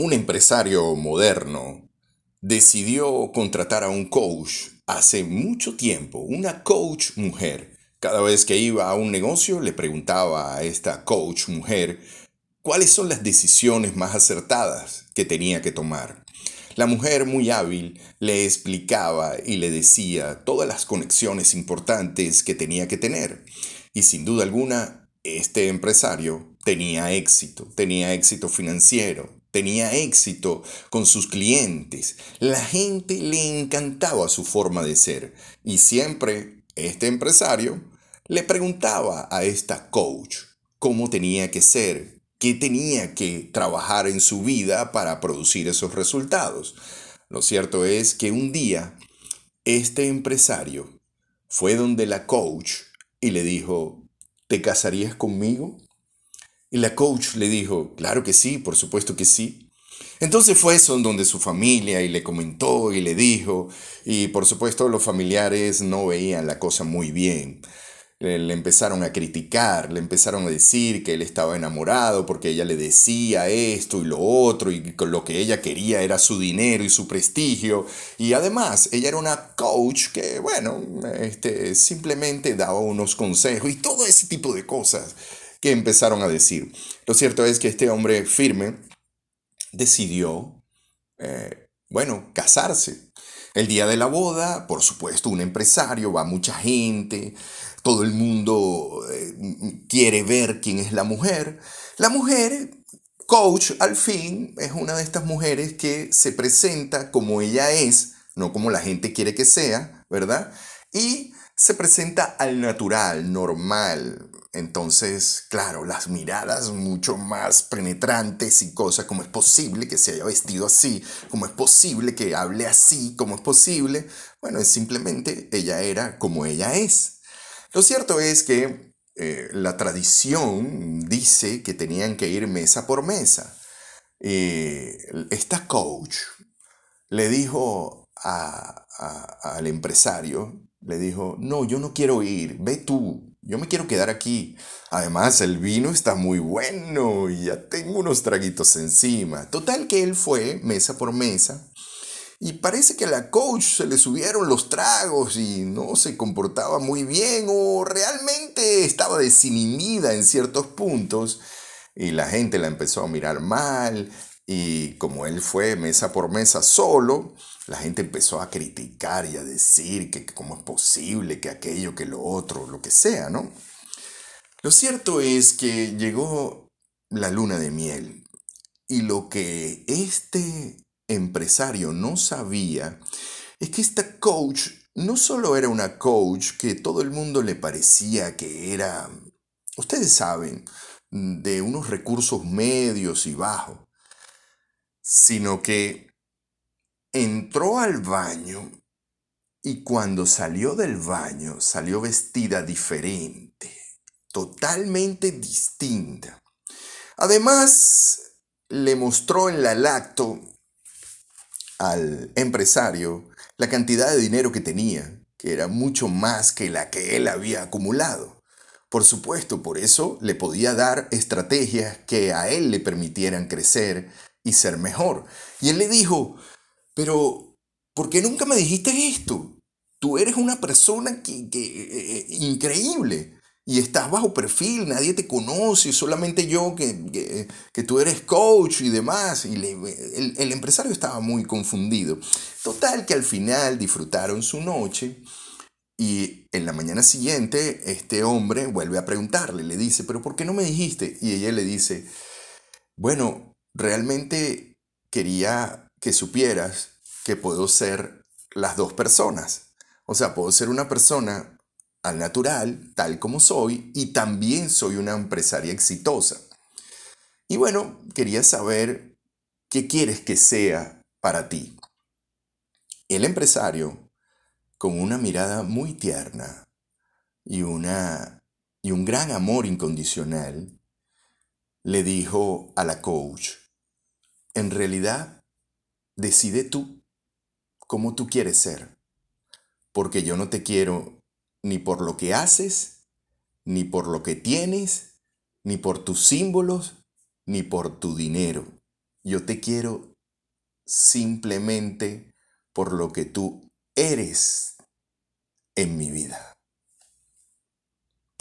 Un empresario moderno decidió contratar a un coach hace mucho tiempo, una coach mujer. Cada vez que iba a un negocio le preguntaba a esta coach mujer cuáles son las decisiones más acertadas que tenía que tomar. La mujer muy hábil le explicaba y le decía todas las conexiones importantes que tenía que tener. Y sin duda alguna, este empresario tenía éxito, tenía éxito financiero, tenía éxito con sus clientes. La gente le encantaba su forma de ser y siempre este empresario le preguntaba a esta coach cómo tenía que ser, qué tenía que trabajar en su vida para producir esos resultados. Lo cierto es que un día este empresario fue donde la coach y le dijo, ¿te casarías conmigo? Y la coach le dijo, claro que sí, por supuesto que sí. Entonces fue eso donde su familia y le comentó y le dijo, y por supuesto los familiares no veían la cosa muy bien. Le, empezaron a criticar, le empezaron a decir que él estaba enamorado porque ella le decía esto y lo otro y lo que ella quería era su dinero y su prestigio. Y además, ella era una coach que, bueno, este, simplemente daba unos consejos y todo ese tipo de cosas que empezaron a decir. Lo cierto es que este hombre firme decidió, eh, bueno, casarse. El día de la boda, por supuesto, un empresario, va mucha gente, todo el mundo eh, quiere ver quién es la mujer. La mujer, coach, al fin, es una de estas mujeres que se presenta como ella es, no como la gente quiere que sea, ¿verdad? Y se presenta al natural, normal, entonces, claro, las miradas mucho más penetrantes y cosas, como es posible que se haya vestido así, como es posible que hable así, como es posible, bueno, es simplemente ella era como ella es. Lo cierto es que eh, la tradición dice que tenían que ir mesa por mesa. Eh, esta coach le dijo al empresario, le dijo, no, yo no quiero ir, ve tú, yo me quiero quedar aquí. Además, el vino está muy bueno y ya tengo unos traguitos encima. Total que él fue mesa por mesa y parece que a la coach se le subieron los tragos y no se comportaba muy bien o realmente estaba desinhibida en ciertos puntos y la gente la empezó a mirar mal y como él fue mesa por mesa solo, la gente empezó a criticar y a decir que, cómo es posible, que aquello, que lo otro, lo que sea, ¿no? Lo cierto es que llegó la luna de miel y lo que este empresario no sabía es que esta coach no solo era una coach que todo el mundo le parecía que era, ustedes saben, de unos recursos medios y bajos, sino que entró al baño y cuando salió del baño salió vestida diferente, totalmente distinta. Además, le mostró en la lacto al empresario la cantidad de dinero que tenía, que era mucho más que la que él había acumulado. Por supuesto, por eso le podía dar estrategias que a él le permitieran crecer y ser mejor. Y él le dijo, pero, ¿por qué nunca me dijiste esto? Tú eres una persona que, eh, increíble y estás bajo perfil, nadie te conoce, solamente yo que, que, tú eres coach y demás. Y el, el, empresario estaba muy confundido. Total que al final disfrutaron su noche y en la mañana siguiente este hombre vuelve a preguntarle, le dice, pero ¿por qué no me dijiste? Y ella le dice, bueno, realmente quería que supieras que puedo ser las dos personas. O sea, puedo ser una persona al natural, tal como soy, y también soy una empresaria exitosa. Y bueno, quería saber qué quieres que sea para ti. El empresario, con una mirada muy tierna y, una, y un gran amor incondicional, le dijo a la coach, en realidad Decide tú cómo tú quieres ser, porque yo no te quiero ni por lo que haces, ni por lo que tienes, ni por tus símbolos, ni por tu dinero. yo te quiero simplemente por lo que tú eres en mi vida.